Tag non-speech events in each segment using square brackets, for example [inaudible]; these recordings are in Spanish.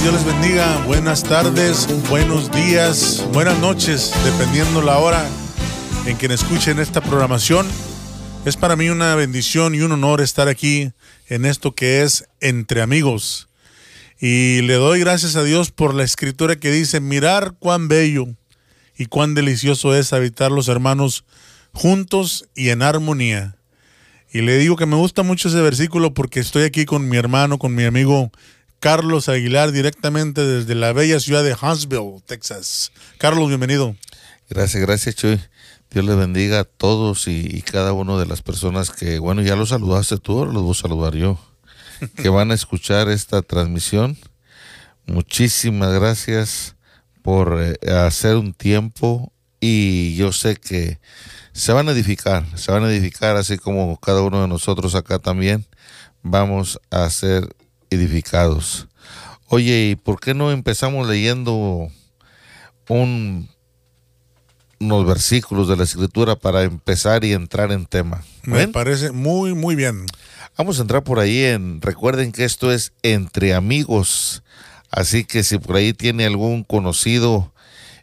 Dios les bendiga. Buenas tardes, buenos días, buenas noches, dependiendo la hora en que escuchen esta programación. Es para mí una bendición y un honor estar aquí en esto que es Entre Amigos. Y le doy gracias a Dios por la escritura que dice, mirar cuán bello y cuán delicioso es habitar los hermanos juntos y en armonía. Y le digo que me gusta mucho ese versículo porque estoy aquí con mi hermano, con mi amigo Carlos Aguilar directamente desde la bella ciudad de Huntsville, Texas. Carlos, bienvenido. Gracias, gracias Chuy. Dios les bendiga a todos y, cada una de las personas que, bueno, ya los saludaste tú, ahora los voy a saludar yo, [laughs] que van a escuchar esta transmisión. Muchísimas gracias por eh, hacer un tiempo y yo sé que se van a edificar, se van a edificar así como cada uno de nosotros acá también vamos a ser edificados. Oye, ¿y por qué no empezamos leyendo un, unos versículos de la escritura para empezar y entrar en tema? Me parece muy, muy bien. Vamos a entrar por ahí en, recuerden que esto es entre amigos, así que si por ahí tiene algún conocido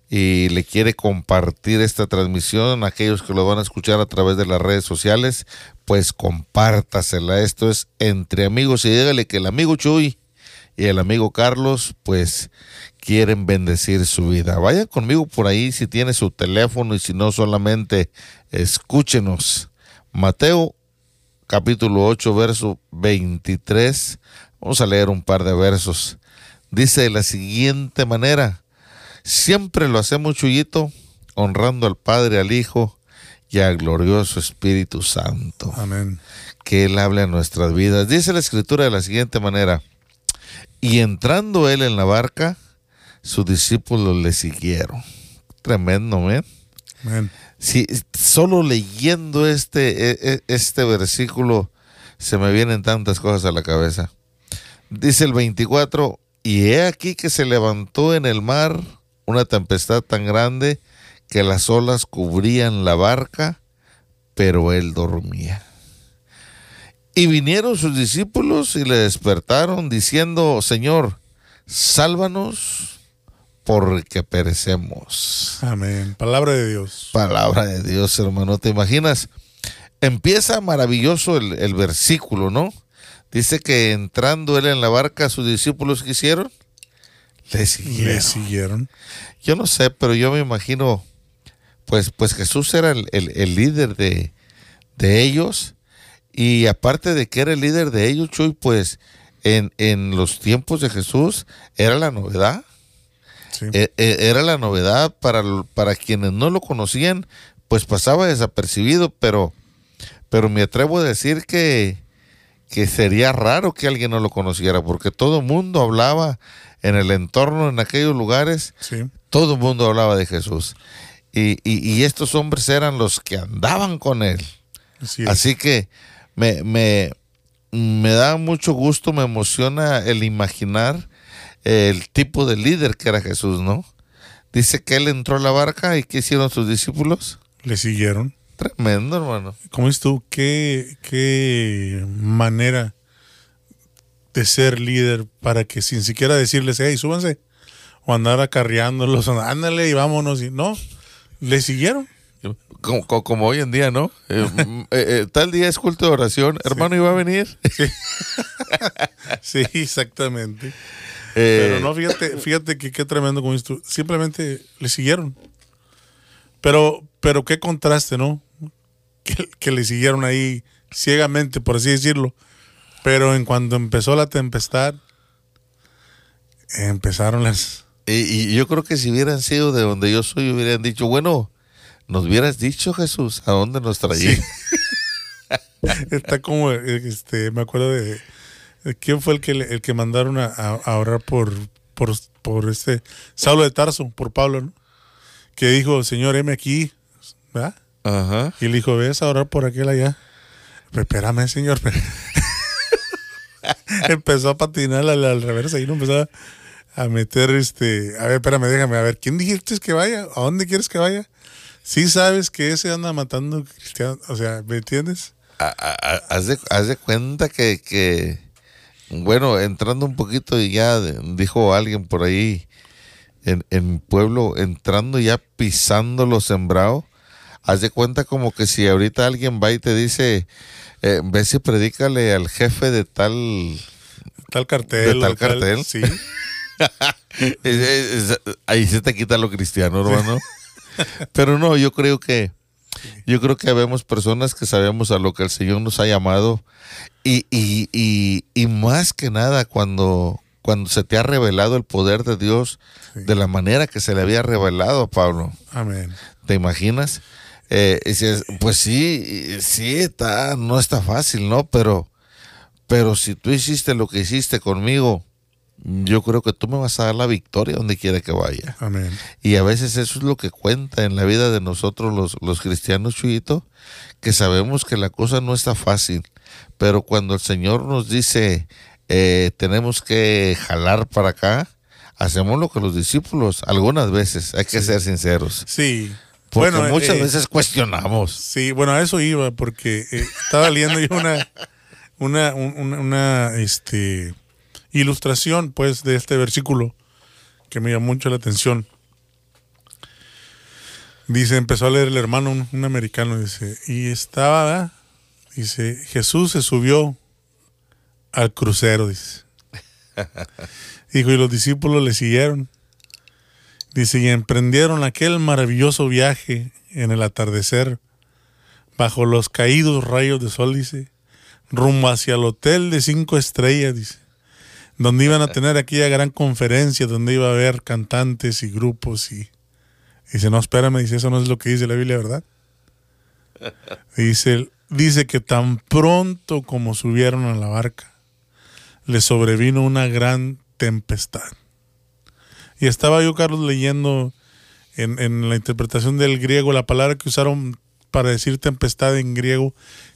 y le quiere compartir esta transmisión, aquellos que lo van a escuchar a través de las redes sociales, pues compártasela. Esto es entre amigos y dígale que el amigo Chuy y el amigo Carlos, pues quieren bendecir su vida. Vaya conmigo por ahí si tiene su teléfono y si no solamente escúchenos. Mateo capítulo 8, verso 23. Vamos a leer un par de versos. Dice de la siguiente manera Siempre lo hacemos, Chuyito, honrando al Padre, al Hijo y al glorioso Espíritu Santo. Amén. Que Él hable a nuestras vidas. Dice la Escritura de la siguiente manera. Y entrando Él en la barca, sus discípulos le siguieron. Tremendo, ¿eh? Amén. Si solo leyendo este, e, e, este versículo se me vienen tantas cosas a la cabeza. Dice el 24, y he aquí que se levantó en el mar una tempestad tan grande que las olas cubrían la barca, pero él dormía. Y vinieron sus discípulos y le despertaron diciendo, Señor, sálvanos porque perecemos. Amén. Palabra de Dios. Palabra de Dios, hermano. ¿Te imaginas? Empieza maravilloso el, el versículo, ¿no? Dice que entrando él en la barca, sus discípulos quisieron le siguieron. Yo no sé, pero yo me imagino, pues, pues Jesús era el, líder de, ellos. Y aparte de que era el líder de ellos, Chuy, pues en, en los tiempos de Jesús era la novedad. E, e, era la novedad para, para quienes no lo conocían, pues pasaba desapercibido, pero, pero me atrevo a decir que, que sería raro que alguien no lo conociera, porque todo el mundo hablaba en el entorno, en aquellos lugares, todo el mundo hablaba de Jesús. Y, estos hombres eran los que andaban con él. Así, que me, me, me, da mucho gusto, me emociona el imaginar el tipo de líder que era Jesús, ¿no? Dice que él entró a la barca y ¿qué hicieron sus discípulos? Le siguieron. Tremendo, hermano. ¿Cómo es tú? ¿Qué, qué manera de ser líder para que sin siquiera decirles, hey, súbanse, o andar acarreándolos, ándale y vámonos, y no, le siguieron. Como, como, hoy en día, ¿no? Eh, [laughs] mm, eh, eh, tal día es culto de oración, hermano, iba a venir. Sí, [laughs] exactamente. Pero no, fíjate, fíjate que qué tremendo con esto. Simplemente le siguieron. Pero, pero qué contraste, ¿no? Que, que le siguieron ahí ciegamente, por así decirlo pero en cuanto empezó la tempestad, empezaron las... Y, yo creo que si hubieran sido de donde yo soy, hubieran dicho, bueno, nos hubieras dicho Jesús, ¿a dónde nos traía? [laughs] Está como, este, me acuerdo de, ¿quién fue el que, el que mandaron a, a orar por, por, por este Saulo de Tarso, por Pablo, ¿no? Que dijo, Señor, heme aquí, ¿verdad? Ajá. Y le dijo, ves a orar por aquel allá. espérame, Señor. [laughs] empezó a patinar al, al revés y no empezó a, meter este. A ver, espérame, déjame, a ver, ¿quién dijiste que vaya? ¿A dónde quieres que vaya? Sí sabes que ese anda matando cristianos, o sea, ¿me entiendes? haz, de, cuenta que, bueno, entrando un poquito y ya dijo alguien por ahí en, en pueblo, entrando ya pisando lo sembrado, haz de cuenta como que si ahorita alguien va y te dice, eh, ve si predícale al jefe de tal... Tal cartel. De tal cartel. sí. [laughs] ahí se te quita lo cristiano, hermano. [laughs] Pero no, yo creo que yo creo que vemos personas que sabemos a lo que el Señor nos ha llamado y, y, y, y más que nada cuando, cuando se te ha revelado el poder de Dios de la manera que se le había revelado a Pablo. Amén. ¿Te imaginas? Eh, pues sí, sí está, no está fácil, ¿no? Pero, pero si tú hiciste lo que hiciste conmigo, yo creo que tú me vas a dar la victoria donde quiera que vaya. Amén. Y a veces eso es lo que cuenta en la vida de nosotros los, los cristianos, Chuyito, que sabemos que la cosa no está fácil, pero cuando el Señor nos dice, eh, tenemos que jalar para acá, hacemos lo que los discípulos, algunas veces, hay que ser sinceros. Sí. Porque bueno, muchas eh, veces cuestionamos. Sí, bueno, a eso iba, porque eh, estaba leyendo yo una, una, una, una, este, ilustración, pues, de este versículo que me llamó mucho la atención. Dice, empezó a leer el hermano, un, americano, dice, y estaba, dice, Jesús se subió al crucero, dice. [laughs] Dijo, y los discípulos le siguieron. Dice, y emprendieron aquel maravilloso viaje en el atardecer, bajo los caídos rayos de sol, dice, rumbo hacia el hotel de cinco estrellas, dice donde iban a [laughs] tener aquella gran conferencia, donde iba a haber cantantes y grupos y, dice, no, espérame, dice, eso no es lo que dice la Biblia, ¿verdad? [laughs] Dice, dice que tan pronto como subieron a la barca, le sobrevino una gran tempestad. Y estaba yo, Carlos, leyendo en, en la interpretación del griego, la palabra que usaron para decir tempestad en griego,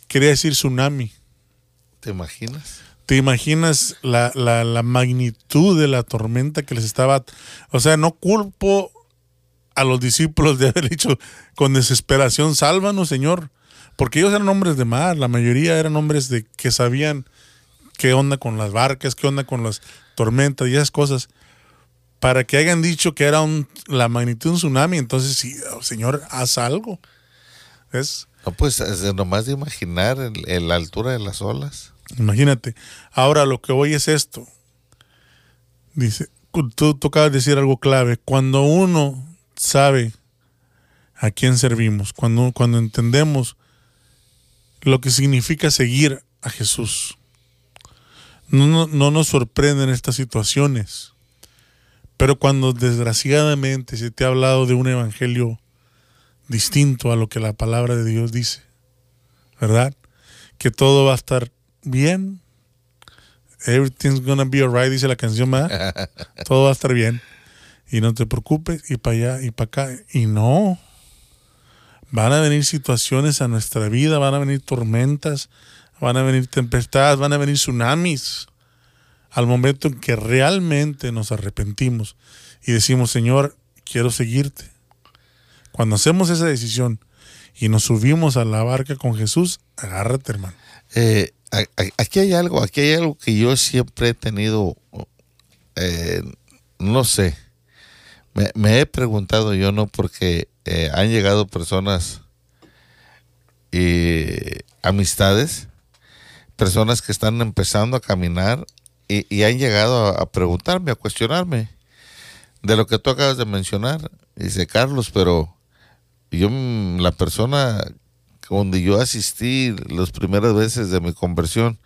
quería decir tsunami. ¿Te imaginas? ¿Te imaginas la, la, magnitud de la tormenta que les estaba... O sea, no culpo a los discípulos de haber dicho con desesperación, sálvanos, Señor. Porque ellos eran hombres de mar, la mayoría eran hombres de que sabían qué onda con las barcas, qué onda con las tormentas y esas cosas. Para que hayan dicho que era un, la magnitud de un tsunami, entonces sí, oh, Señor, haz algo. ¿Es? No, pues nomás de imaginar la altura de las olas. Imagínate. Ahora lo que voy es esto. Dice, tú tocabas decir algo clave. Cuando uno sabe a quién servimos, cuando, cuando entendemos lo que significa seguir a Jesús, no, no, nos sorprenden estas situaciones. Pero cuando desgraciadamente se te ha hablado de un evangelio distinto a lo que la palabra de Dios dice, ¿verdad? Que todo va a estar bien. Everything's gonna be alright, dice la canción, ¿verdad? [laughs] Todo va a estar bien. Y no te preocupes, y para allá, y para acá. Y no. Van a venir situaciones a nuestra vida, van a venir tormentas, van a venir tempestades, van a venir tsunamis. Al momento en que realmente nos arrepentimos y decimos, Señor, quiero seguirte. Cuando hacemos esa decisión y nos subimos a la barca con Jesús, agárrate, hermano. Eh, aquí hay algo, aquí hay algo que yo siempre he tenido, eh, no sé, me, he preguntado yo, ¿no? Porque eh, han llegado personas y amistades, personas que están empezando a caminar y, han llegado a, preguntarme, a cuestionarme de lo que tú acabas de mencionar. Dice Carlos, pero yo, la persona donde yo asistí las primeras veces de mi conversión,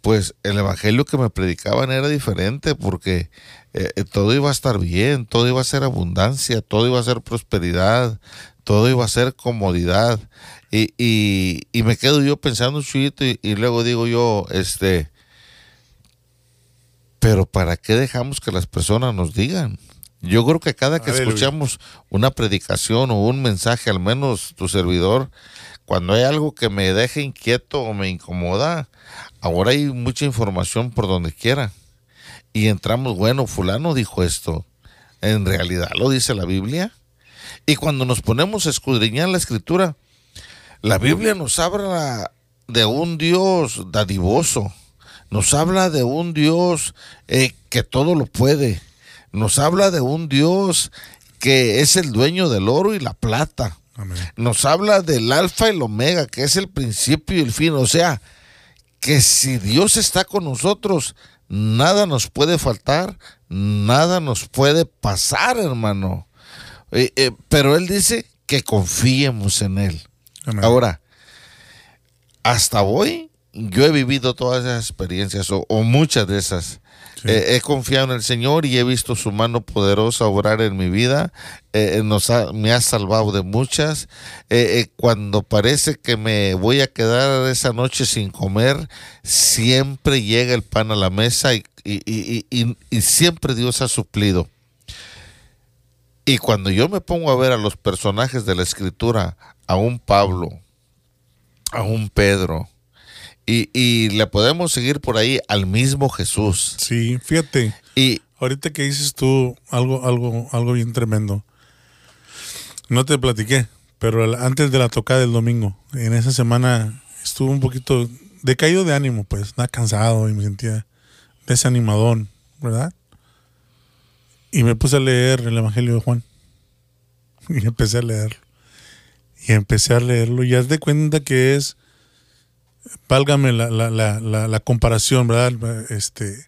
pues el evangelio que me predicaban era diferente porque eh, eh, todo iba a estar bien, todo iba a ser abundancia, todo iba a ser prosperidad, todo iba a ser comodidad. Y, y, me quedo yo pensando un y, y luego digo yo, este, pero ¿para qué dejamos que las personas nos digan? Yo creo que cada que escuchamos una predicación o un mensaje, al menos tu servidor, cuando hay algo que me deja inquieto o me incomoda, ahora hay mucha información por donde quiera. Y entramos, bueno, fulano dijo esto. En realidad lo dice la Biblia. Y cuando nos ponemos a escudriñar la escritura, la Biblia nos habla de un Dios dadivoso, Nos habla de un Dios eh, que todo lo puede. Nos habla de un Dios que es el dueño del oro y la plata. Nos habla del alfa y el omega, que es el principio y el fin. O sea, que si Dios está con nosotros, nada nos puede faltar, nada nos puede pasar, hermano. Eh, eh, pero Él dice que confiemos en Él. Ahora, hasta hoy yo he vivido todas esas experiencias o, muchas de esas. he confiado en el Señor y he visto su mano poderosa obrar en mi vida. Eh, nos me ha salvado de muchas. Eh, eh, cuando parece que me voy a quedar esa noche sin comer, siempre llega el pan a la mesa y, y siempre Dios ha suplido. Y cuando yo me pongo a ver a los personajes de la escritura, a un Pablo, a un Pedro, y, le podemos seguir por ahí al mismo Jesús. Sí, fíjate. Y ahorita que dices tú algo, algo, algo bien tremendo. No te platiqué, pero antes de la tocada del domingo, en esa semana estuve un poquito decaído de ánimo, pues, nada cansado y me sentía desanimadón, ¿verdad? Y me puse a leer el Evangelio de Juan. [laughs] Y empecé a leerlo. Y empecé a leerlo. Y haz de cuenta que es válgame la, la, la, la, comparación, ¿verdad? Este,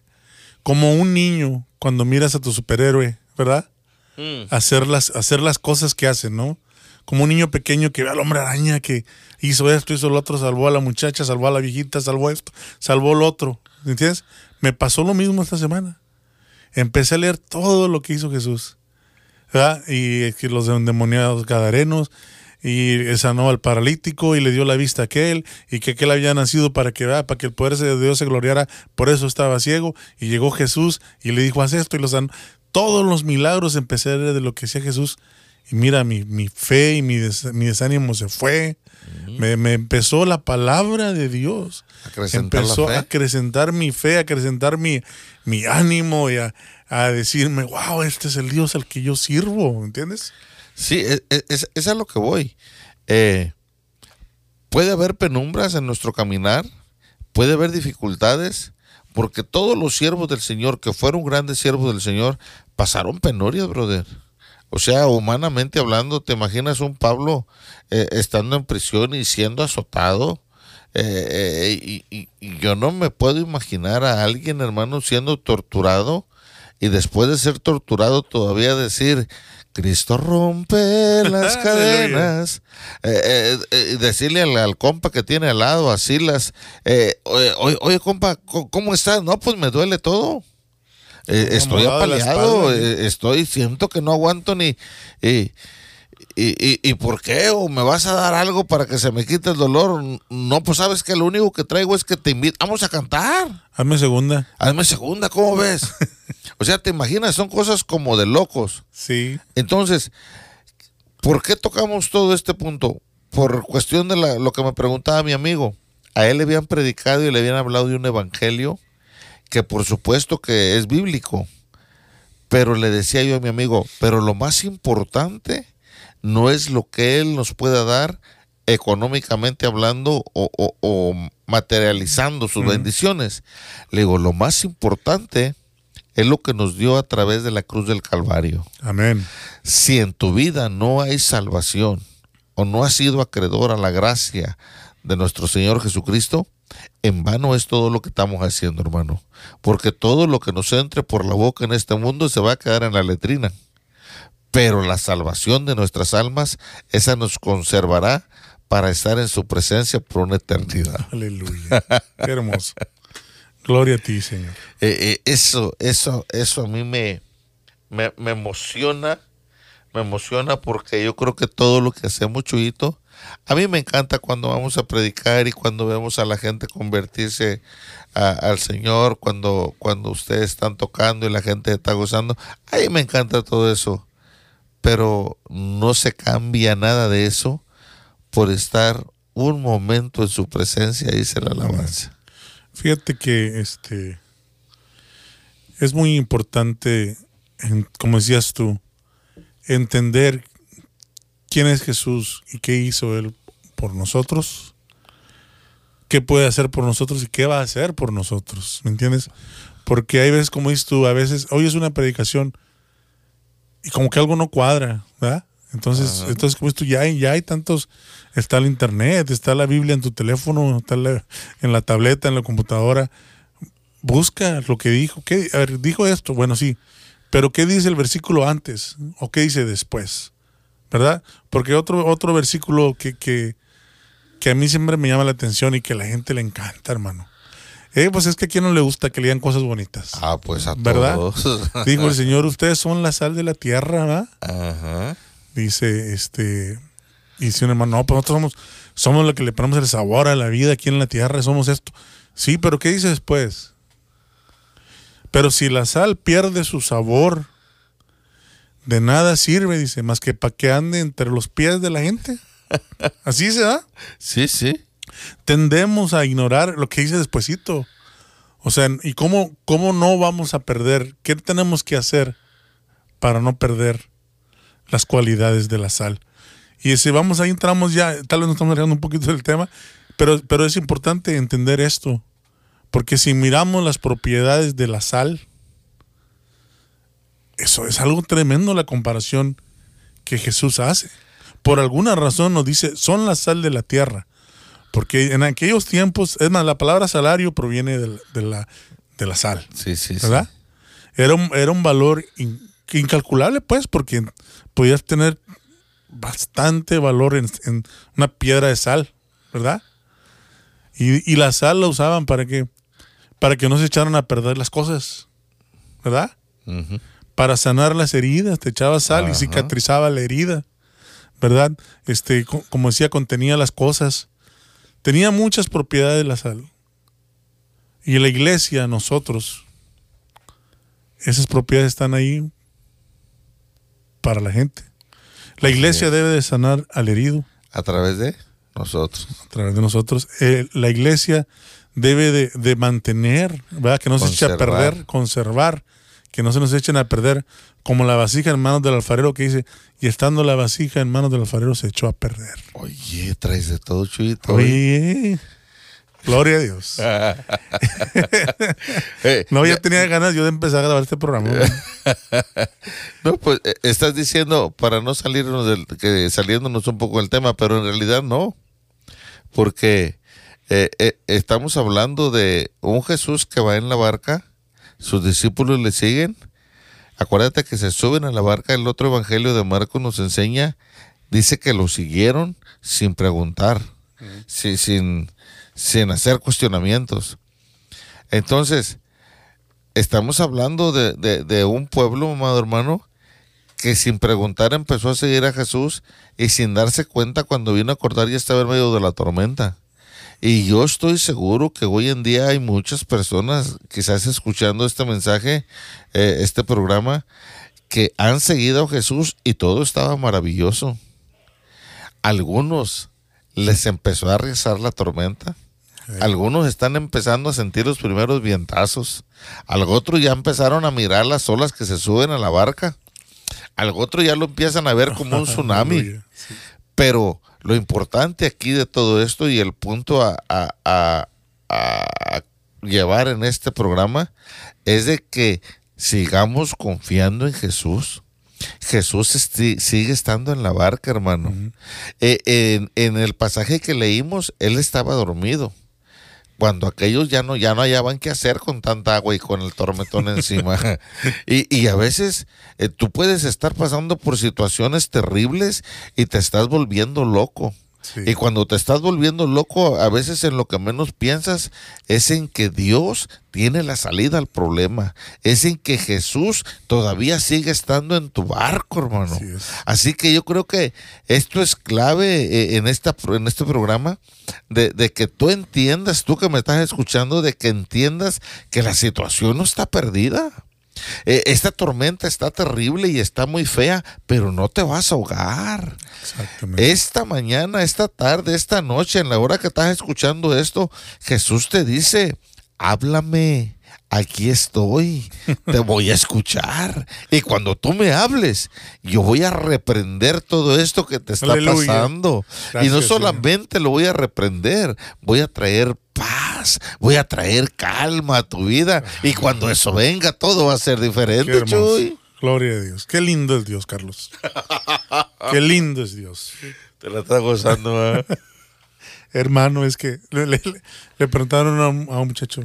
como un niño cuando miras a tu superhéroe, ¿verdad? Mm. Hacer, las, hacer las cosas que hace, ¿no? Como un niño pequeño que ve al hombre araña que hizo esto, hizo lo otro, salvó a la muchacha, salvó a la viejita, salvó esto, salvó lo otro. ¿Entiendes? Me pasó lo mismo esta semana. Empecé a leer todo lo que hizo Jesús. ¿verdad? Y los endemoniados gadarenos, y sanó al paralítico y le dio la vista a aquel y que aquel había nacido para que para que el poder de Dios se gloriara, por eso estaba ciego y llegó Jesús y le dijo haz esto y lo sanó. Todos los milagros empecé a ver de lo que decía Jesús y mira mi, mi fe y mi, mi desánimo se fue. me, me, empezó la palabra de Dios. Empezó a acrecentar mi fe, a acrecentar mi, mi ánimo y a, a decirme, wow, este es el Dios al que yo sirvo, ¿entiendes? Sí, e, e, es, es, a lo que voy. Eh, puede haber penumbras en nuestro caminar, puede haber dificultades, porque todos los siervos del Señor, que fueron grandes siervos del Señor, pasaron penurias, brother. O sea, humanamente hablando, ¿te imaginas un Pablo eh, estando en prisión y siendo azotado? Eh, y, yo no me puedo imaginar a alguien, hermano, siendo torturado y después de ser torturado todavía decir, Cristo rompe las [laughs] cadenas. Eh, eh, eh, decirle al, compa que tiene al lado, así las. oye, compa, ¿cómo estás? No, pues me duele todo. estoy apaleado, estoy, siento que no aguanto ni. ¿Y, y, por qué? ¿O me vas a dar algo para que se me quite el dolor? No, pues sabes que lo único que traigo es que te invito. Vamos a cantar. Hazme segunda. Hazme segunda, ¿cómo [laughs] ves? o sea, te imaginas, son cosas como de locos. Sí. Entonces, ¿por qué tocamos todo este punto? Por cuestión de lo que me preguntaba mi amigo. A él le habían predicado y le habían hablado de un evangelio que por supuesto que es bíblico. Pero le decía yo a mi amigo, pero lo más importante no es lo que Él nos pueda dar económicamente hablando o, materializando sus bendiciones. Le digo, lo más importante es lo que nos dio a través de la cruz del Calvario. Amén. Si en tu vida no hay salvación o no has sido acreedor a la gracia de nuestro Señor Jesucristo, en vano es todo lo que estamos haciendo, hermano. Porque todo lo que nos entre por la boca en este mundo se va a quedar en la letrina pero la salvación de nuestras almas, esa nos conservará para estar en su presencia por una eternidad. Aleluya. Qué hermoso. [laughs] Gloria a ti, Señor. Eh, eh, eso, eso, eso a mí me, me, emociona, me emociona porque yo creo que todo lo que hacemos, Chuyito, a mí me encanta cuando vamos a predicar y cuando vemos a la gente convertirse al Señor, cuando, cuando ustedes están tocando y la gente está gozando. A mí me encanta todo eso pero no se cambia nada de eso por estar un momento en su presencia, dice la alabanza. Fíjate que este es muy importante, como decías tú, entender quién es Jesús y qué hizo Él por nosotros, qué puede hacer por nosotros y qué va a hacer por nosotros, ¿me entiendes? Porque hay veces, como dices tú, a veces oyes una predicación y como que algo no cuadra, ¿verdad? Entonces, entonces como tú, ya hay, ya hay tantos, está el internet, está la Biblia en tu teléfono, está la- en la tableta, en la computadora. Busca lo que dijo. ¿Qué, a ver, dijo esto, bueno, sí, pero ¿qué dice el versículo antes? ¿O qué dice después? ¿Verdad? Porque otro, otro versículo que, que, que a mí siempre me llama la atención y que a la gente le encanta, hermano. Eh, pues es que a quien no le gusta que lean cosas bonitas. Ah, pues a ¿Verdad? todos. [laughs] Dijo el Señor, ustedes son la sal de la tierra, ¿verdad? Ajá. Dice, este, y dice un hermano, no, pues nosotros somos, somos los que le ponemos el sabor a la vida aquí en la tierra, somos esto. Sí, pero ¿qué dice después? Pero si la sal pierde su sabor, de nada sirve, dice, más que para que ande entre los pies de la gente. [laughs] Así se da. Sí, sí. Tendemos a ignorar lo que dice despuesito. O sea, ¿y cómo, cómo no vamos a perder? ¿Qué tenemos que hacer para no perder las cualidades de la sal? Y si vamos ahí entramos ya, tal vez nos estamos alejando un poquito del tema, pero, pero es importante entender esto. Porque si miramos las propiedades de la sal, eso es algo tremendo la comparación que Jesús hace. Por alguna razón nos dice, son la sal de la tierra. Porque en aquellos tiempos, es más, la palabra salario proviene de la, de la, de la sal, Sí, sí, sí. ¿verdad? Era un, era un valor in- incalculable, pues, porque podías tener bastante valor en, en una piedra de sal, ¿verdad? Y, y la sal la usaban para que, para que no se echaran a perder las cosas, ¿verdad? Para sanar las heridas, te echaba sal y cicatrizaba la herida, ¿verdad? Este, co- como decía, contenía las cosas. Tenía muchas propiedades la sal. Y la iglesia, nosotros, esas propiedades están ahí para la gente. La iglesia debe de sanar al herido A través de nosotros. a través de nosotros. Eh, la iglesia debe de, de mantener, ¿verdad? Que no se eche a perder, conservar, que no se nos echen a perder, como la vasija en manos del alfarero que dice, y estando la vasija en manos del alfarero se echó a perder. Oye, traes de todo, Chuyito. Oye, gloria a Dios. [laughs] Eh, No, ya tenía ganas yo de empezar a grabar este programa. [laughs] No, pues eh, estás diciendo para no salirnos del, que saliéndonos un poco del tema, pero en realidad no, porque eh, eh, estamos hablando de un Jesús que va en la barca, sus discípulos le siguen. Acuérdate que se suben a la barca. El otro evangelio de Marcos nos enseña, dice que lo siguieron sin preguntar, si- sin, sin hacer cuestionamientos. Entonces, estamos hablando de, de- de un pueblo, amado hermano, que sin preguntar empezó a seguir a Jesús y sin darse cuenta cuando vino a acordar ya estaba en medio de la tormenta. Y yo estoy seguro que hoy en día hay muchas personas, quizás escuchando este mensaje, eh, este programa, que han seguido a Jesús y todo estaba maravilloso. Algunos les empezó a rezar la tormenta. Algunos están empezando a sentir los primeros vientazos. Al otro ya empezaron a mirar las olas que se suben a la barca. Al otro ya lo empiezan a ver como un [laughs] tsunami. Pero lo importante aquí de todo esto y el punto a, a- a- a llevar en este programa es de que sigamos confiando en Jesús. Jesús esti- sigue estando en la barca, hermano. Eh, en, en el pasaje que leímos, él estaba dormido. Cuando aquellos ya no, ya no hallaban qué hacer con tanta agua y con el tormentón encima. [laughs] y, y a veces eh, tú puedes estar pasando por situaciones terribles y te estás volviendo loco. Sí. Y cuando te estás volviendo loco, a veces en lo que menos piensas es en que Dios tiene la salida al problema. Es en que Jesús todavía sigue estando en tu barco, hermano. Así que yo creo que esto es clave eh, en, esta, en este programa, de, de que tú entiendas, tú que me estás escuchando, de que entiendas que la situación no está perdida. Eh, esta tormenta está terrible y está muy fea, pero no te vas a ahogar. Exactamente. Esta mañana, esta tarde, esta noche, en la hora que estás escuchando esto, Jesús te dice, háblame, aquí estoy, te voy a escuchar. Y cuando tú me hables, yo voy a reprender todo esto que te está Aleluya. pasando. y no solamente lo voy a reprender, voy a traer paz, voy a traer calma a tu vida. Y cuando eso venga, todo va a ser diferente. Chuy. Gloria a Dios. Qué lindo es Dios, Carlos. Qué lindo es Dios. Te la está gozando, ¿eh? [laughs] Hermano, es que le, le- le preguntaron a un, a un muchacho,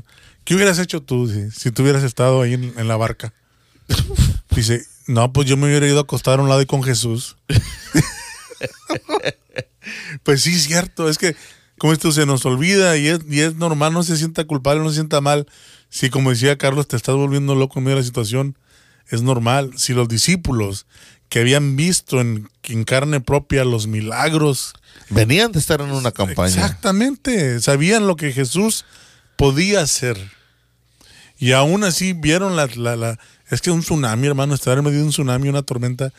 ¿qué hubieras hecho tú si, tú hubieras estado ahí en, en la barca? [laughs] Dice, no, pues yo me hubiera ido a acostar a un lado y con Jesús. [laughs] pues sí, cierto, es que como esto se nos olvida y es, y es normal, no se sienta culpable, no se sienta mal. Si como decía Carlos, te estás volviendo loco en medio de la situación, es normal. Si los discípulos que habían visto en, en carne propia los milagros Venían de estar en una campaña. Exactamente, sabían lo que Jesús podía hacer. Y aún así vieron la, la, la- Es que un tsunami, hermano, estar en medio de un tsunami, una tormenta.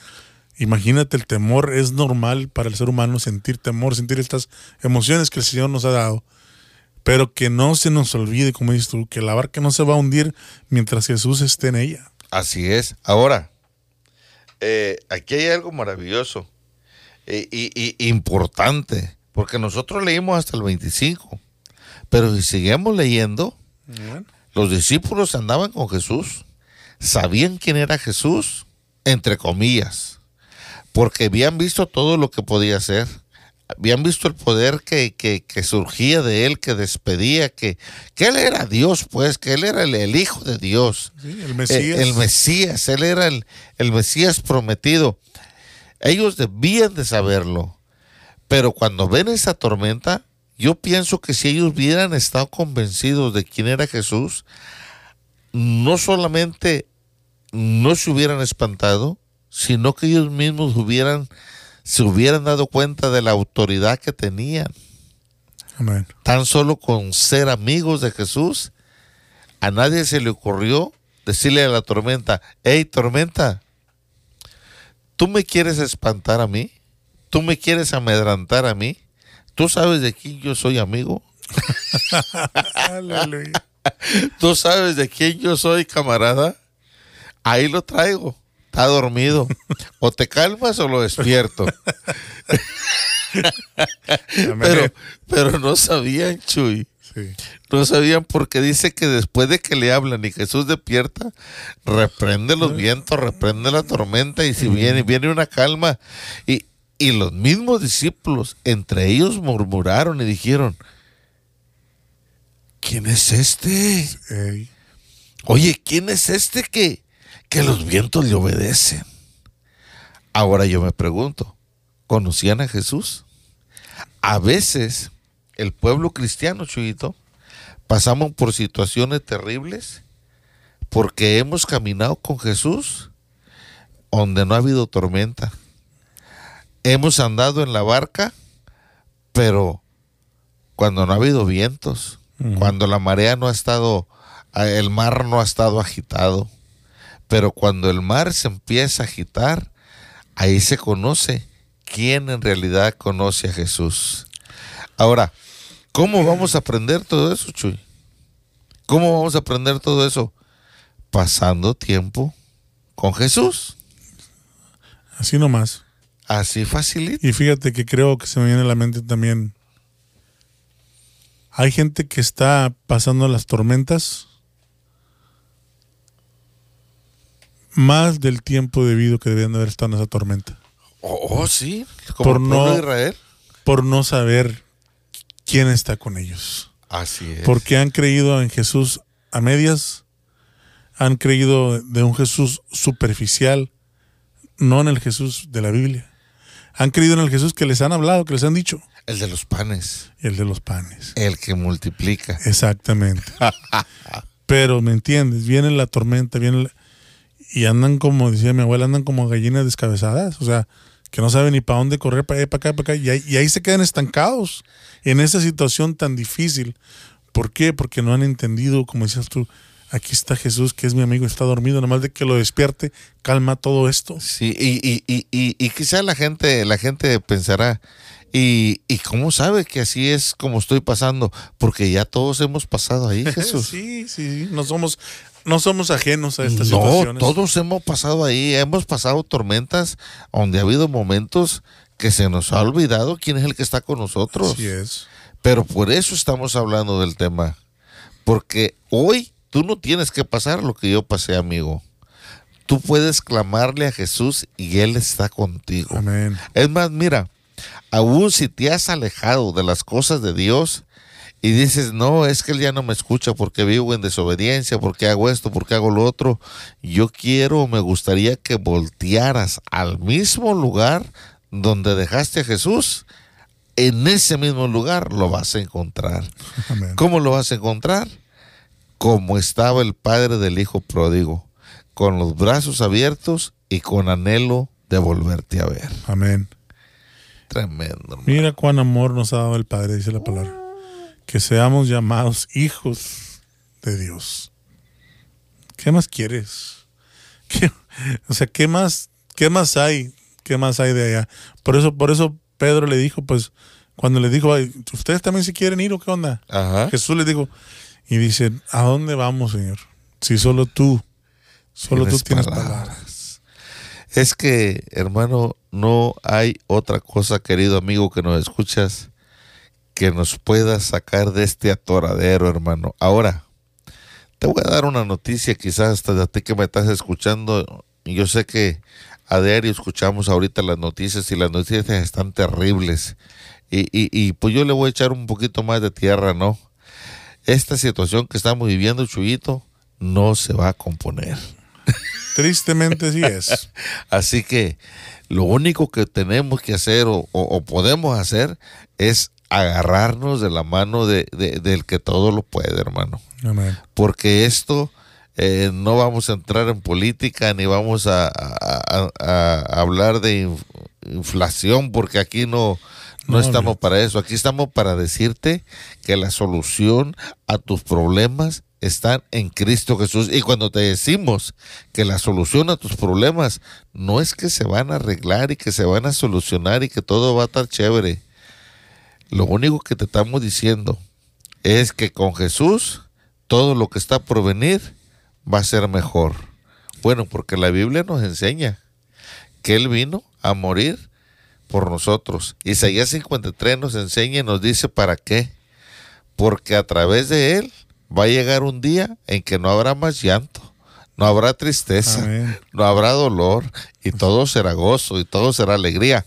Imagínate, el temor es normal para el ser humano sentir temor, sentir estas emociones que el Señor nos ha dado. Pero que no se nos olvide, como dices tú, que la barca no se va a hundir mientras Jesús esté en ella. Así es. Ahora, eh, aquí hay algo maravilloso eh, y, y- importante, porque nosotros leímos hasta el 25, pero si seguimos leyendo, los discípulos andaban con Jesús, sabían quién era Jesús, entre comillas, porque habían visto todo lo que podía hacer, habían visto el poder que, que- que surgía de él, que despedía, que, que él era Dios, pues, que él era el- el Hijo de Dios. Sí, el Mesías. El, Mesías, él era el, el Mesías prometido. Ellos debían de saberlo. Pero cuando ven esa tormenta, yo pienso que si ellos hubieran estado convencidos de quién era Jesús, no solamente no se hubieran espantado, sino que ellos mismos hubieran, se hubieran dado cuenta de la autoridad que tenían. Amén. Tan solo con ser amigos de Jesús, a nadie se le ocurrió decirle a la tormenta, hey tormenta, ¿tú me quieres espantar a mí? ¿Tú me quieres amedrantar a mí? ¿Tú sabes de quién yo soy amigo? [laughs] Aleluya. [laughs] ¿Tú sabes de quién yo soy camarada? Ahí lo traigo. Está dormido. [laughs] O te calmas o lo despierto. Pero, pero no sabían, Chuy. Sí. No sabían porque dice que después de que le hablan y Jesús despierta, reprende los vientos, reprende la tormenta y si viene, viene una calma. Y, y los mismos discípulos, entre ellos murmuraron y dijeron, ¿quién es este? Oye, ¿quién es este que, que los vientos le obedecen? Ahora yo me pregunto, ¿conocían a Jesús? A veces el pueblo cristiano, Chuyito, pasamos por situaciones terribles porque hemos caminado con Jesús donde no ha habido tormenta. Hemos andado en la barca, pero cuando no ha habido vientos, cuando la marea no ha estado, eh, el mar no ha estado agitado. Pero cuando el mar se empieza a agitar, ahí se conoce quién en realidad conoce a Jesús. Ahora, ¿cómo vamos a aprender todo eso, Chuy? ¿Cómo vamos a aprender todo eso? Pasando tiempo con Jesús. Así nomás. Así facilito. Y fíjate que creo que se me viene a la mente también. Hay gente que está pasando las tormentas más del tiempo debido que debían de haber estado en esa tormenta. Oh, oh, sí, como Por no- de Israel. Por no saber quién está con ellos. Así es. Porque han creído en Jesús a medias, han creído de un Jesús superficial, no en el Jesús de la Biblia. Han creído en el Jesús que les han hablado, que les han dicho, El de los panes, el de los panes. el que multiplica. Exactamente. [laughs] Pero, ¿me entiendes? Viene la tormenta, viene la- y andan como, decía mi abuela, andan como gallinas descabezadas. O sea, que no saben ni para dónde correr, para allá, para acá, para acá. Y ahí, y ahí se quedan estancados en esa situación tan difícil. ¿Por qué? Porque no han entendido, como decías tú, aquí está Jesús, que es mi amigo, está dormido, nomás de que lo despierte, calma todo esto. Sí, y, y, y, y, y quizá la gente, la gente pensará, ¿Y, ¿Y cómo sabe que así es como estoy pasando? Porque ya todos hemos pasado ahí, [laughs] Jesús. sí, sí, no somos, no somos ajenos a estas no, situaciones. todos hemos pasado ahí, hemos pasado tormentas donde ha habido momentos que se nos ha olvidado quién es el que está con nosotros. Así es. Pero por eso estamos hablando del tema. Porque hoy tú no tienes que pasar lo que yo pasé, amigo. Tú puedes clamarle a Jesús y Él está contigo. Amén. Es más, mira, aún si te has alejado de las cosas de Dios y dices, no, es que Él ya no me escucha porque vivo en desobediencia, porque hago esto, porque hago lo otro, yo quiero, me gustaría que voltearas al mismo lugar donde dejaste a Jesús. En ese mismo lugar lo vas a encontrar. Amén. ¿Cómo lo vas a encontrar? Como estaba el padre del hijo pródigo, con los brazos abiertos y con anhelo de volverte a ver. Amén. Tremendo. hermano. Mira cuán amor nos ha dado el Padre, dice la palabra. Que seamos llamados hijos de Dios. ¿Qué más quieres? [laughs] ¿Qué- o sea, ¿qué más, qué más hay? ¿Qué más hay de allá? Por eso, por eso Pedro le dijo, pues, cuando le dijo, "Ay, ¿ustedes también se quieren ir o qué onda? Ajá. Jesús le dijo, y dice, ¿a dónde vamos, Señor? Si solo tú, solo tú tienes palabras. Es que, hermano, no hay otra cosa, querido amigo que nos escuchas, que nos pueda sacar de este atoradero, hermano. Ahora, te voy a dar una noticia, quizás hasta de ti que me estás escuchando. Yo sé que a diario escuchamos ahorita las noticias y las noticias están terribles. Y, y, y pues yo le voy a echar un poquito más de tierra, ¿no? Esta situación que estamos viviendo, Chuyito, no se va a componer. Tristemente sí es. [laughs] Así que lo único que tenemos que hacer o, o- o podemos hacer es agarrarnos de la mano de, de- del que todo lo puede, hermano. Amén. Porque esto eh, no vamos a entrar en política ni vamos a, a- a- a hablar de inf- inflación porque aquí no, no, No, estamos para eso. Aquí estamos para decirte que la solución a tus problemas están en Cristo Jesús. Y cuando te decimos que la solución a tus problemas no es que se van a arreglar y que se van a solucionar y que todo va a estar chévere. Lo único que te estamos diciendo es que con Jesús todo lo que está por venir va a ser mejor. Bueno, porque la Biblia nos enseña que Él vino a morir por nosotros. Isaías 53 nos enseña y nos dice para qué. Porque a través de Él va a llegar un día en que no habrá más llanto, no habrá tristeza, Amén. no habrá dolor y todo será gozo y todo será alegría.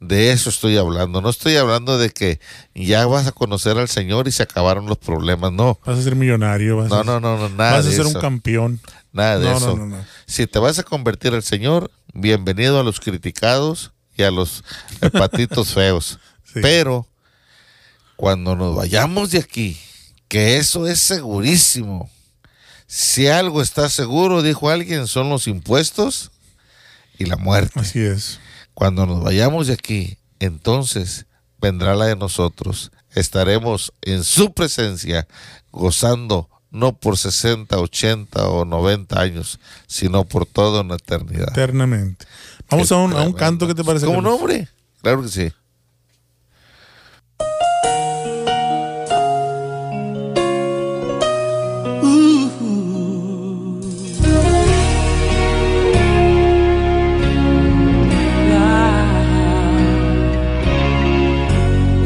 De eso estoy hablando. No estoy hablando de que ya vas a conocer al Señor y se acabaron los problemas. No, Vas a ser millonario. Vas no, a, no, no, no nada Vas a de ser eso. un campeón. Nada de No, no, eso. no, no. Si te vas a convertir al Señor, bienvenido a los criticados y a los patitos [laughs] feos. Sí. Pero cuando nos vayamos de aquí, que eso es segurísimo. Si algo está seguro, dijo alguien, son los impuestos y la muerte. Así es. Cuando nos vayamos de aquí, entonces vendrá la de nosotros. Estaremos en su presencia, gozando no por 60, 80 o 90 años, sino por toda una eternidad. Eternamente. Vamos a un, a un canto, ¿qué te parece? ¿Cómo no, hombre? Claro que sí.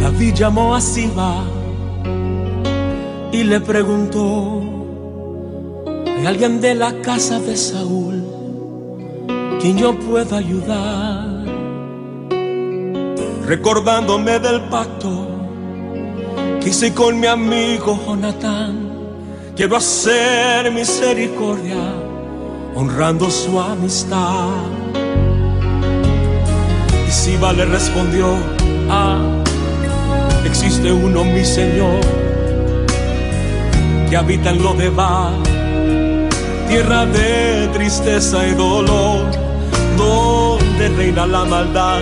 David llamó a Siba y le preguntó, ¿hay alguien de la casa de Saúl quien yo pueda ayudar? Recordándome del pacto que hice con mi amigo Jonatán, quiero hacer misericordia honrando su amistad. Y Siba le respondió, ah, existe uno, mi Señor, que habita en lo de tierra de tristeza y dolor, donde reina la maldad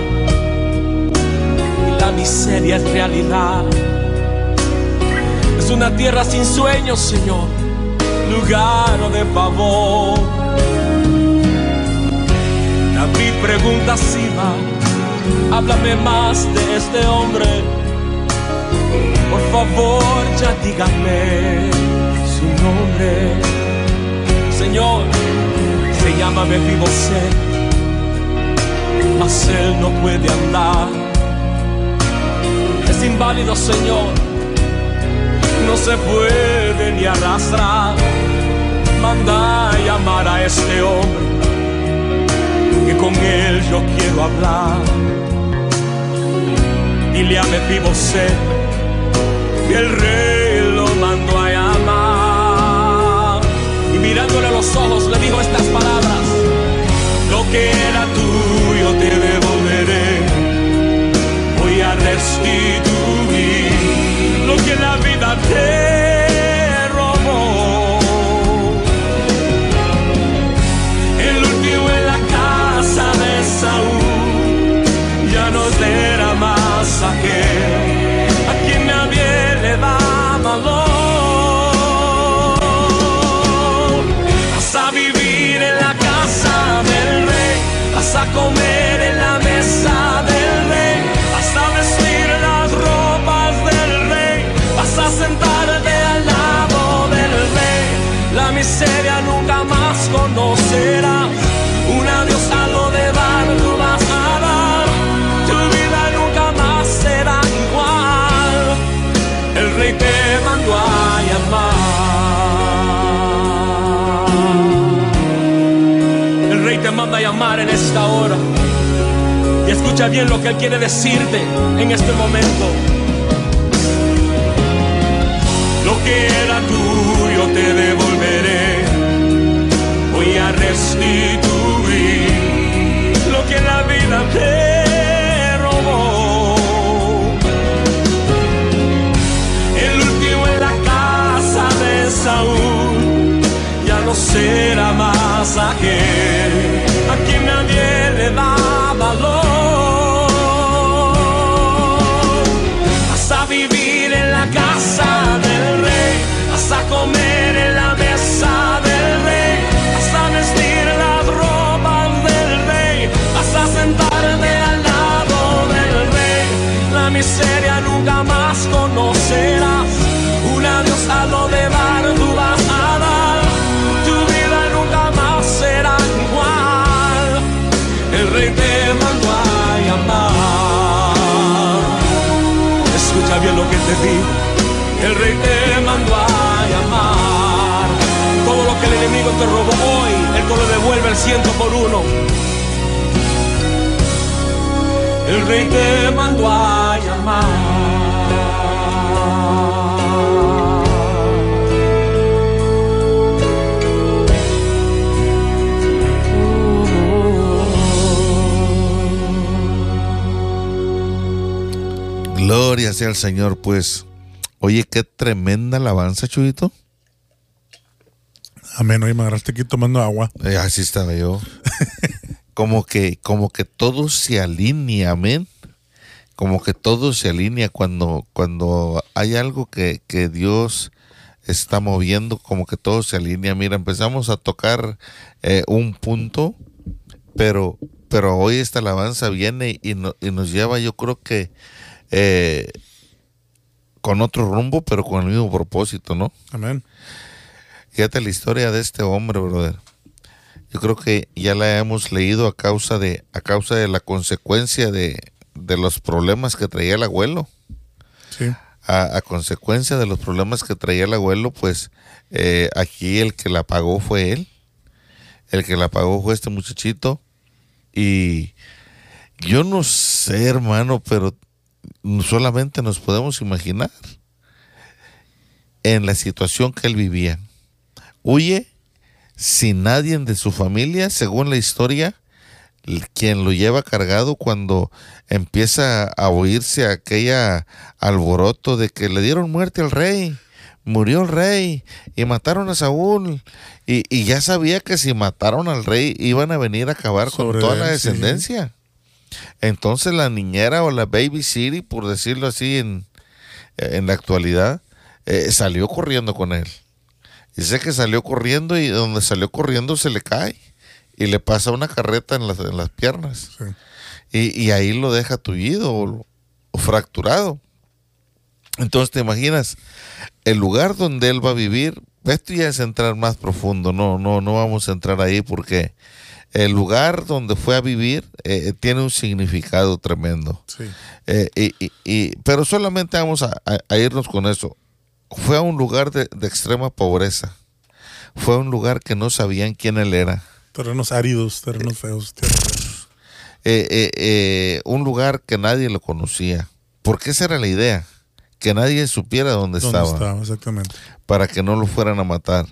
y la miseria es realidad. Es una tierra sin sueños, Señor, lugar de favor. David pregunta a Siba, háblame más de este hombre. Por favor, ya dígame su nombre. Señor, se llama Mefibosé, mas él no puede andar. Es inválido, Señor, no se puede ni arrastrar. Manda a llamar a este hombre, que con él yo quiero hablar. Dile a Mefibosé, y el rey lo mandó a llamar. Y mirándole a los ojos le dijo estas quiere decirte en este momento. Enemigo te robó hoy, él te lo devuelve el ciento por uno. El rey te mandó a llamar. Gloria sea al Señor, pues. Oye, qué tremenda alabanza, Chuyito. Amén. Hoy me agarraste aquí tomando agua. Eh, así estaba yo. [laughs] como que, como que todo se alinea, amén. Como que todo se alinea cuando, cuando hay algo que, que Dios está moviendo, como que todo se alinea. Mira, empezamos a tocar eh, un punto, pero, pero hoy esta alabanza viene y, no- y nos lleva, yo creo que eh, con otro rumbo, pero con el mismo propósito, ¿no? Amén. Fíjate la historia de este hombre, brother. Yo creo que ya la hemos leído a causa de, a causa de la consecuencia de, de los problemas que traía el abuelo. Sí. A, a consecuencia de los problemas que traía el abuelo, pues eh, aquí el que la pagó fue él. El que la pagó fue este muchachito. Y yo no sé, hermano, pero solamente nos podemos imaginar en la situación que él vivía. Huye sin nadie de su familia, según la historia, quien lo lleva cargado cuando empieza a oírse aquella alboroto de que le dieron muerte al rey, murió el rey y mataron a Saúl. Y, y ya sabía que si mataron al rey iban a venir a acabar con toda él, la sí. descendencia. Entonces la niñera o la baby city, por decirlo así en, en la actualidad, eh, salió corriendo con él. Dice que salió corriendo y donde salió corriendo se le cae y le pasa una carreta en las, en las piernas. Sí. y, y ahí lo deja tullido o, o fracturado. Entonces te imaginas, el lugar donde él va a vivir, esto ya es entrar más profundo, no, no, no vamos a entrar ahí porque el lugar donde fue a vivir eh, tiene un significado tremendo. Sí. Eh, y, y- y- pero solamente vamos a, a- a irnos con eso. Fue a un lugar de, de extrema pobreza. Fue a un lugar que no sabían quién él era. Terrenos áridos, terrenos feos, feas. Eh, eh, eh, un lugar que nadie lo conocía. Porque esa era la idea. Que nadie supiera dónde, ¿Dónde estaba. estaba? Exactamente. para que no lo fueran a matar.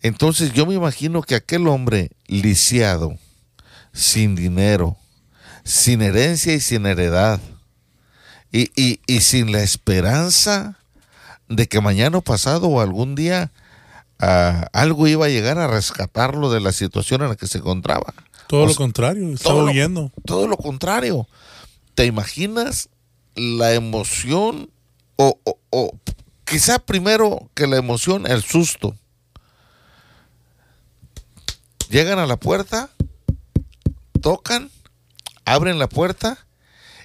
Entonces yo me imagino que aquel hombre lisiado, sin dinero, sin herencia y sin heredad, y, y- y sin la esperanza de que mañana pasado o algún día ah, algo iba a llegar a rescatarlo de la situación en la que se encontraba. Todo O lo contrario, estaba todo lo-. Todo lo contrario. ¿Te imaginas la emoción o, o- o quizá primero que la emoción, el susto? Llegan a la puerta, tocan, abren la puerta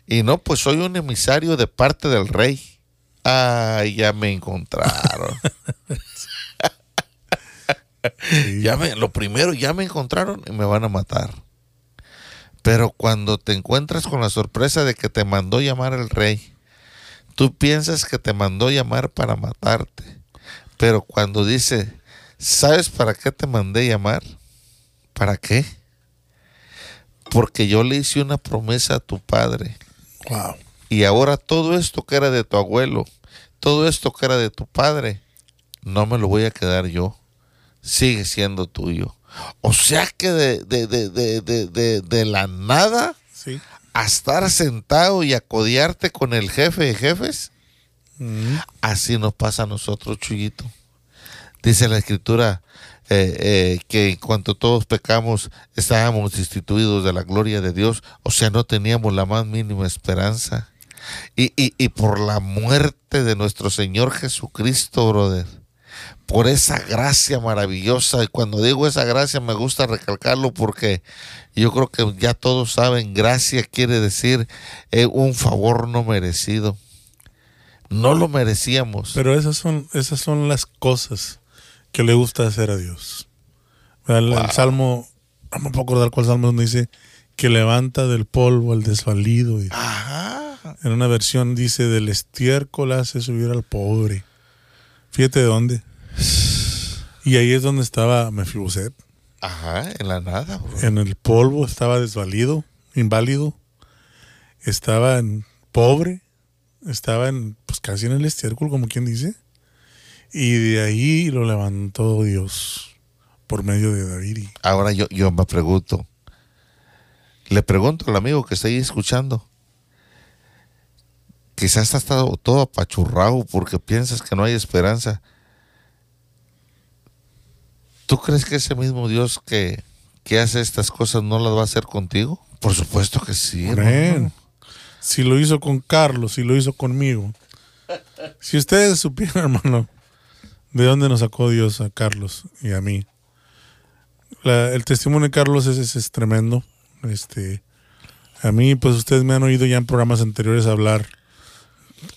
y no, pues soy un emisario de parte del rey. Ay, ya me encontraron. Sí. Ya me, lo primero, ya me encontraron y me van a matar. Pero cuando te encuentras con la sorpresa de que te mandó llamar el rey, tú piensas que te mandó llamar para matarte. Pero cuando dice, ¿sabes para qué te mandé llamar? ¿Para qué? Porque yo le hice una promesa a tu padre. Wow. Y ahora todo esto que era de tu abuelo, todo esto que era de tu padre, no me lo voy a quedar yo. Sigue siendo tuyo. O sea que de, de, de, de, de, de- de la nada Sí. a estar sentado y a codearte con el jefe de jefes, Mm. así nos pasa a nosotros, Chuyito. Dice la escritura eh, eh, que en cuanto todos pecamos, estábamos destituidos de la gloria de Dios, o sea, no teníamos la más mínima esperanza. Y, y, y por la muerte de nuestro Señor Jesucristo, brother, por esa gracia maravillosa, y cuando digo esa gracia me gusta recalcarlo porque yo creo que ya todos saben, gracia quiere decir eh, un favor no merecido. No lo merecíamos. Pero esas son, esas son las cosas que le gusta hacer a Dios. El, salmo, no me puedo acordar cuál salmo donde dice que levanta del polvo al desvalido. y Ajá. En una versión dice del estiércol hace subir al pobre. Fíjate de dónde. Y ahí es donde estaba Mefiboset. Ajá, en la nada, bro. En el polvo estaba desvalido, inválido. Estaba en pobre. Estaba en, pues casi en el estiércol, como quien dice. Y de ahí lo levantó Dios por medio de David. Ahora yo, yo me pregunto, le pregunto al amigo que está ahí escuchando, quizás está todo, todo apachurrado porque piensas que no hay esperanza. ¿Tú crees que ese mismo Dios que, que hace estas cosas no las va a hacer contigo? Por supuesto que sí. Hermano. Si lo hizo con Carlos, si lo hizo conmigo. Si ustedes supieran, [laughs] hermano, de dónde nos sacó Dios a Carlos y a mí. La- el testimonio de Carlos es, es, es tremendo. Este, a mí, pues ustedes me han oído ya en programas anteriores hablar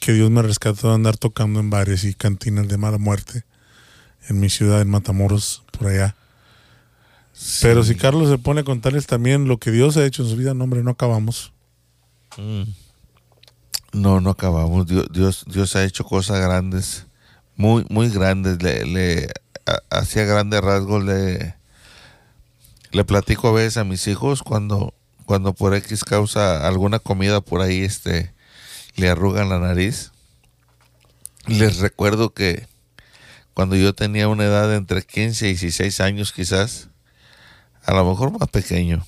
que Dios me rescató de andar tocando en bares y cantinas de mala muerte en mi ciudad, en Matamoros, por allá. Pero si Carlos se pone a contarles también lo que Dios ha hecho en su vida, no, hombre, no acabamos. Mm. No, no acabamos. Dios, Dios, Dios ha hecho cosas grandes, muy, muy grandes. Le, le hacía grandes rasgos. Le, le platico a veces a mis hijos cuando, cuando por X causa alguna comida por ahí, este, le arrugan la nariz. Les recuerdo que cuando yo tenía una edad entre 15 y 16 años quizás, a lo mejor más pequeño,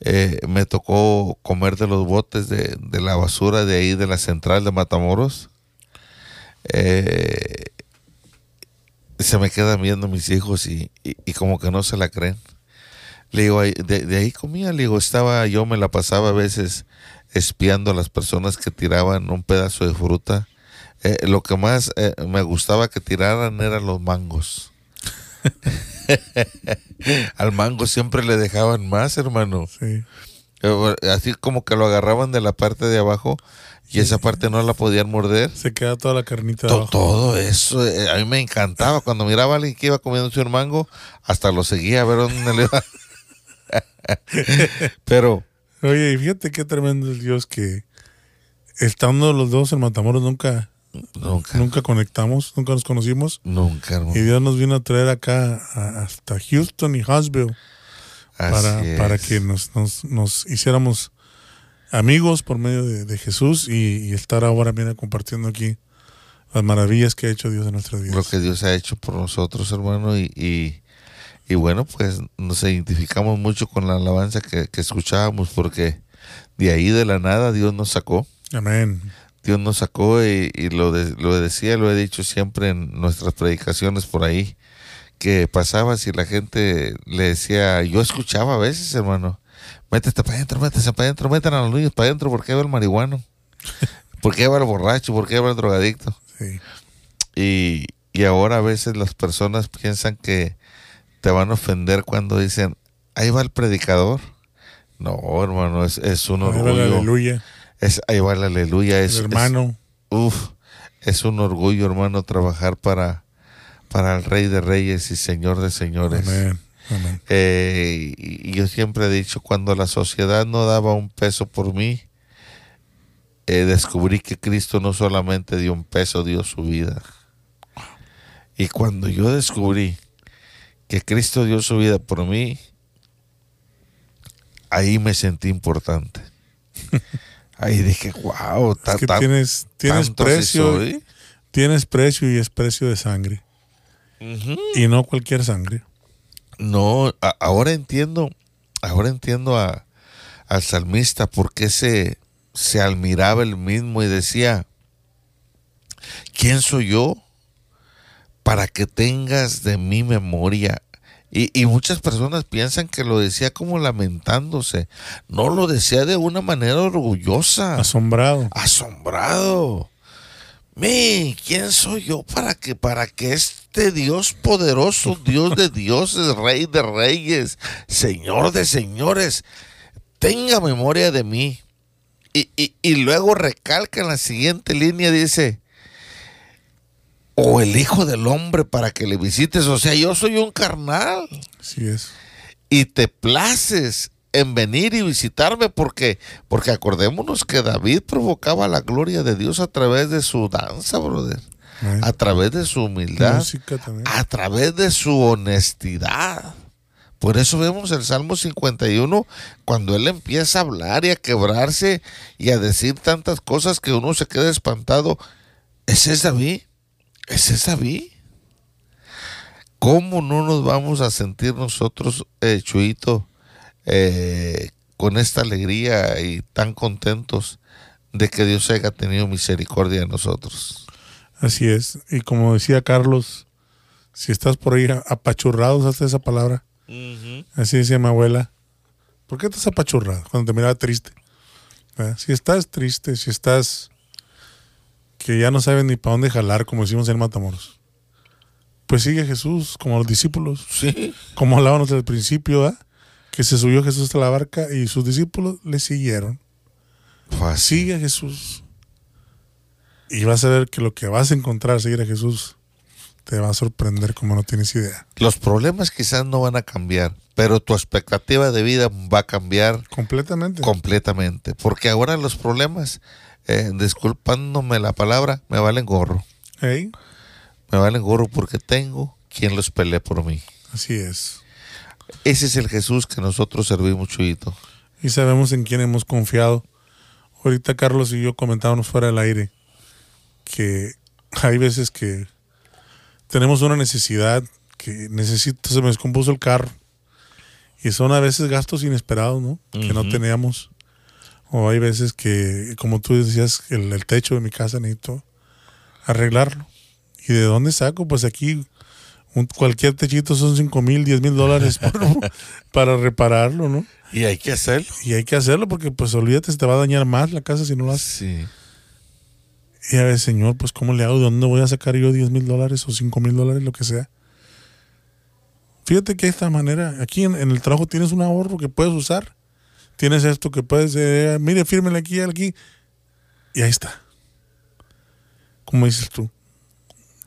eh, me tocó comer de los botes de, de la basura de ahí de la central de Matamoros. Eh, se me quedan viendo mis hijos y, y- como que no se la creen. Le digo, de, de ahí comía, le digo, estaba, yo me la pasaba a veces espiando a las personas que tiraban un pedazo de fruta. Eh, lo que más eh, me gustaba que tiraran eran los mangos. [laughs] Al mango siempre le dejaban más, hermano. Sí. Eh, Así como que lo agarraban de la parte de abajo y esa parte no la podían morder. Se queda toda la carnita To- abajo. todo eso, a mí me encantaba. Cuando miraba a alguien que iba comiendo un mango, hasta lo seguía a ver dónde le iba. [laughs] Pero, Oye, y fíjate qué tremendo es Dios que estando los dos en Matamoros nunca, nunca, nunca conectamos, nunca nos conocimos. nunca, hermano. Y Dios nos vino a traer acá a- hasta Houston y Huntsville para, para que nos, nos, nos hiciéramos amigos por medio de, de Jesús y, y estar ahora mira compartiendo aquí las maravillas que ha hecho Dios en nuestras lo vidas. que Dios ha hecho por nosotros, hermano, y, y, y bueno, pues nos identificamos mucho con la alabanza que, que escuchábamos, porque de ahí de la nada Dios nos sacó. Amén. Dios nos sacó y, y lo, de- lo decía, lo he dicho siempre en nuestras predicaciones por ahí, que pasaba si la gente le decía, yo escuchaba a veces, hermano, métete para adentro, métete para adentro, metan a los niños para adentro, porque va el marihuano? [laughs] ¿Por qué va el borracho? ¿Por qué va el drogadicto? Sí. Y, y ahora a veces las personas piensan que te van a ofender cuando dicen, ahí va el predicador. No, hermano, es, es un Ahí va orgullo. la aleluya. Es, ahí va el aleluya. Es, El hermano. es- uf, es un orgullo, hermano, trabajar para, para el Rey de Reyes y Señor de Señores. Amén. Amén. Eh, y y yo siempre he dicho, cuando la sociedad no daba un peso por mí, eh, descubrí que Cristo no solamente dio un peso, dio su vida. Y cuando yo descubrí que Cristo dio su vida por mí, ahí me sentí importante. [laughs] Ahí dije, wow, Es que tienes, tienes precio, tienes precio y es precio de sangre. Y no cualquier sangre. No, a- ahora entiendo, ahora entiendo a, al salmista por qué se, se admiraba él mismo y decía, ¿quién soy yo para que tengas de mi memoria? Y, y muchas personas piensan que lo decía como lamentándose. No lo decía de una manera orgullosa Asombrado. asombrado. Mi, ¿quién soy yo para que para que este Dios poderoso, Dios de [laughs] dioses, Rey de reyes, Señor de señores, tenga memoria de mí? Y, y- y luego recalca en la siguiente línea, dice, o el Hijo del Hombre para que le visites. O sea, yo soy un carnal Así es. y te places en venir y visitarme porque porque acordémonos que David provocaba la gloria de Dios a través de su danza, brother, a través de su humildad, Música también. a través de su honestidad. Por eso vemos el Salmo 51 cuando él empieza a hablar y a quebrarse y a decir tantas cosas que uno se queda espantado. Ese es David. Es David. ¿Cómo no nos vamos a sentir nosotros, eh, Chuito, eh, con esta alegría y tan contentos de que Dios haya tenido misericordia de nosotros? Así es. Y como decía Carlos, si estás por ahí apachurrado, usaste esa palabra. Así decía mi abuela. ¿Por qué estás apachurrado cuando te miraba triste? ¿Verdad? Si estás triste, si estás que ya no sabes ni para dónde jalar, como decimos en Matamoros, pues sigue a Jesús como los discípulos, Sí. como hablábamos al principio, ¿verdad? que se subió Jesús a la barca y sus discípulos le siguieron. Fácil. Sigue a Jesús. Y vas a ver que lo que vas a encontrar seguir a Jesús te va a sorprender como no tienes idea. Los problemas quizás no van a cambiar, pero tu expectativa de vida va a cambiar Completamente. completamente. Porque ahora los problemas, eh, disculpándome la palabra, me valen gorro. Ey, Me valen gorro porque tengo quien los pelee por mí. Así es. Ese es el Jesús que nosotros servimos, Chuyito. Y sabemos en quién hemos confiado. Ahorita Carlos y yo comentábamos fuera del aire que hay veces que tenemos una necesidad, que necesito, se me descompuso el carro. Y son a veces gastos inesperados, ¿no? Que no teníamos. O hay veces que, como tú decías, el, el techo de mi casa necesito arreglarlo. ¿Y de dónde saco? Pues aquí un- cualquier techito son 5 mil, 10 mil dólares [laughs] por- para repararlo, ¿no? Y hay que hacerlo. Y hay que hacerlo porque, pues, olvídate, se te va a dañar más la casa si no lo haces. Sí. Y a ver, señor, pues, ¿cómo le hago? ¿De dónde voy a sacar yo 10 mil dólares o 5 mil dólares, lo que sea? Fíjate que de esta manera, aquí en, en el trabajo tienes un ahorro que puedes usar. Tienes esto que puedes, eh, mire, fírmele aquí, aquí. Y ahí está. Como dices tú,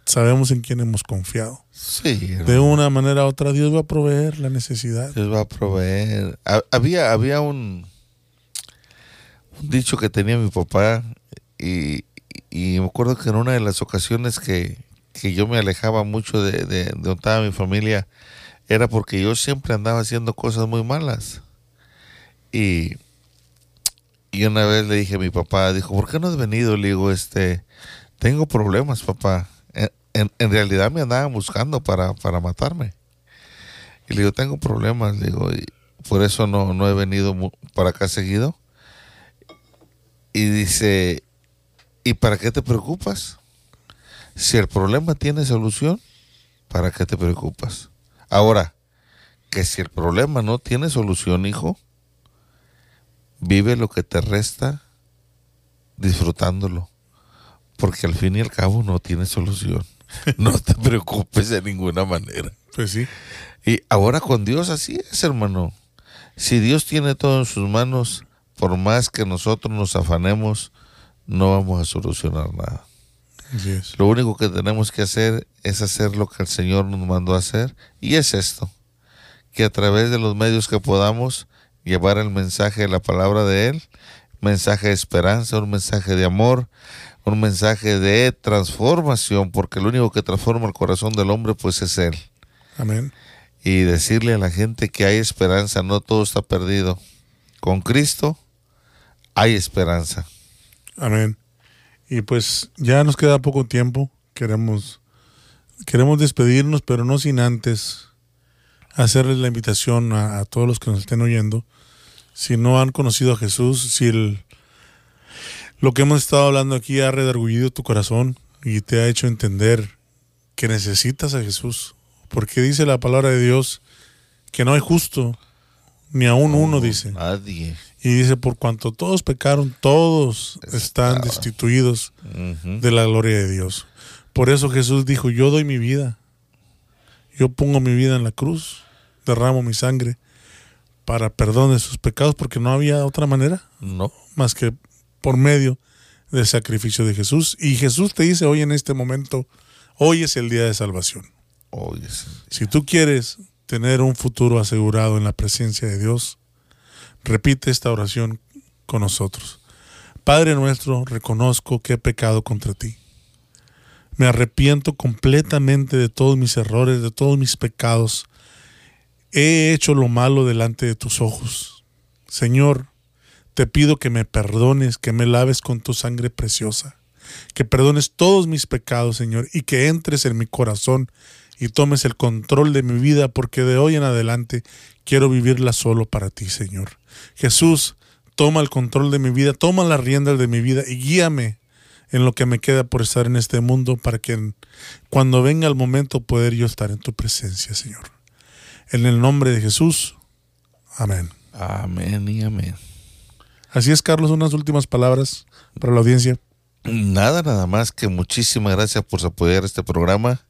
sabemos en quién hemos confiado. Sí. De una manera u otra, Dios va a proveer la necesidad. Dios va a proveer. Había, había un, un dicho que tenía mi papá y, y me acuerdo que en una de las ocasiones que, que yo me alejaba mucho de, de, de donde estaba mi familia, era porque yo siempre andaba haciendo cosas muy malas. Y, y una vez le dije a mi papá, dijo, ¿por qué no has venido? Le digo, este, tengo problemas, papá. En, en, realidad me andaban buscando para, para matarme. Y le digo, tengo problemas, le digo, por eso no, no he venido para acá seguido. Y dice, ¿y para qué te preocupas? Si el problema tiene solución, ¿para qué te preocupas? Ahora, que si el problema no tiene solución, hijo, vive lo que te resta disfrutándolo, porque al fin y al cabo no tiene solución. [laughs] No te preocupes de ninguna manera. Pues sí. Y ahora con Dios así es, hermano. Si Dios tiene todo en sus manos, por más que nosotros nos afanemos, no vamos a solucionar nada. Lo único que tenemos que hacer es hacer lo que el Señor nos mandó a hacer y es esto, que a través de los medios que podamos llevar el mensaje de la palabra de Él, mensaje de esperanza, un mensaje de amor, un mensaje de transformación, porque lo único que transforma el corazón del hombre pues es Él. Amén. Y decirle a la gente que hay esperanza, no todo está perdido. Con Cristo hay esperanza. Amén. Y pues ya nos queda poco tiempo. Queremos, queremos despedirnos, pero no sin antes hacerles la invitación a, todos los que nos estén oyendo. Si no han conocido a Jesús, si el, lo que hemos estado hablando aquí ha redargullido tu corazón y te ha hecho entender que necesitas a Jesús. Porque dice la palabra de Dios que no hay justo, ni aún uno dice. Nadie. Y dice, por cuanto todos pecaron, todos están destituidos de la gloria de Dios. Por eso Jesús dijo, yo doy mi vida. Yo pongo mi vida en la cruz, derramo mi sangre para perdón de sus pecados, porque no había otra manera. No. Más que por medio del sacrificio de Jesús. Y Jesús te dice hoy en este momento, hoy es el día de salvación. Hoy es Si tú quieres tener un futuro asegurado en la presencia de Dios, Repite esta oración con nosotros. Padre nuestro, reconozco que he pecado contra ti. Me arrepiento completamente de todos mis errores, de todos mis pecados. He hecho lo malo delante de tus ojos. Señor, te pido que me perdones, que me laves con tu sangre preciosa, que perdones todos mis pecados, Señor, y que entres en mi corazón y tomes el control de mi vida, porque de hoy en adelante quiero vivirla solo para ti, Señor. Jesús, toma el control de mi vida, toma las riendas de mi vida y guíame en lo que me queda por estar en este mundo para que cuando venga el momento poder yo estar en tu presencia, Señor. En el nombre de Jesús. Amén. Amén y amén. Así es, Carlos, unas últimas palabras para la audiencia. Nada, nada más que muchísimas gracias por apoyar este programa.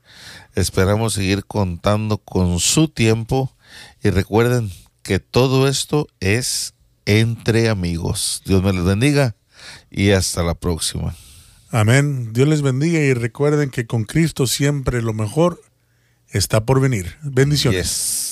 Esperamos seguir contando con su tiempo y recuerden que todo esto es entre amigos. Dios me les bendiga y hasta la próxima. Amén. Dios les bendiga y recuerden que con Cristo siempre lo mejor está por venir. Bendiciones.